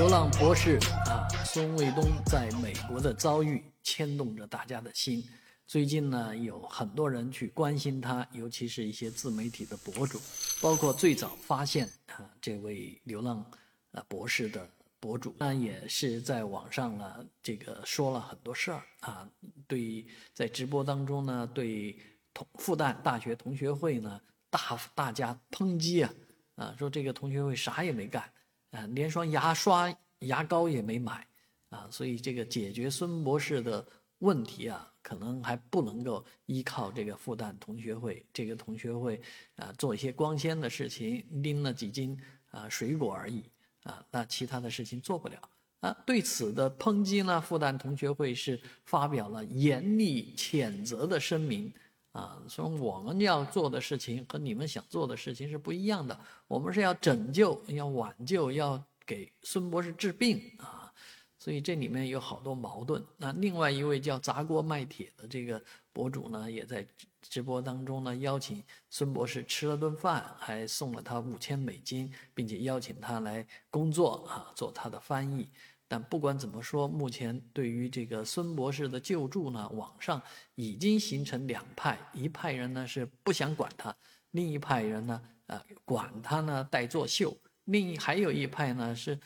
流浪博士啊，孙卫东在美国的遭遇牵动着大家的心。最近呢，有很多人去关心他，尤其是一些自媒体的博主，包括最早发现啊这位流浪啊博士的博主，那也是在网上呢这个说了很多事儿啊。对，在直播当中呢，对同复旦大学同学会呢大大家抨击啊啊，说这个同学会啥也没干。啊，连双牙刷、牙膏也没买，啊，所以这个解决孙博士的问题啊，可能还不能够依靠这个复旦同学会。这个同学会啊，做一些光鲜的事情，拎了几斤啊水果而已，啊，那其他的事情做不了。啊，对此的抨击呢，复旦同学会是发表了严厉谴责的声明。啊，说我们要做的事情和你们想做的事情是不一样的。我们是要拯救、要挽救、要给孙博士治病啊，所以这里面有好多矛盾。那另外一位叫砸锅卖铁的这个博主呢，也在直播当中呢邀请孙博士吃了顿饭，还送了他五千美金，并且邀请他来工作啊，做他的翻译。但不管怎么说，目前对于这个孙博士的救助呢，网上已经形成两派，一派人呢是不想管他，另一派人呢，呃，管他呢带作秀，另一还有一派呢是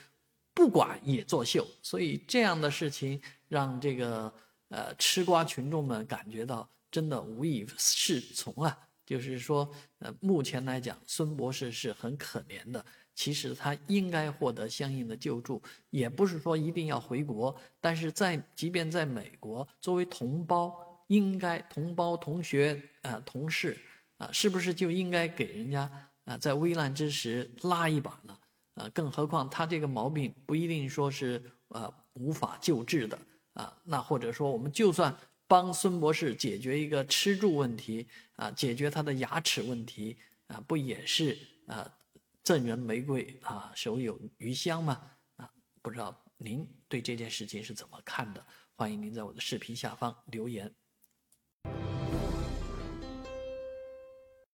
不管也作秀，所以这样的事情让这个呃吃瓜群众们感觉到真的无以适从啊，就是说，呃，目前来讲，孙博士是很可怜的。其实他应该获得相应的救助，也不是说一定要回国。但是在即便在美国，作为同胞，应该同胞、同学啊、同事啊，是不是就应该给人家啊在危难之时拉一把呢？啊，更何况他这个毛病不一定说是呃无法救治的啊。那或者说，我们就算帮孙博士解决一个吃住问题啊，解决他的牙齿问题啊，不也是啊？赠人玫瑰啊，手有余香吗啊，不知道您对这件事情是怎么看的？欢迎您在我的视频下方留言。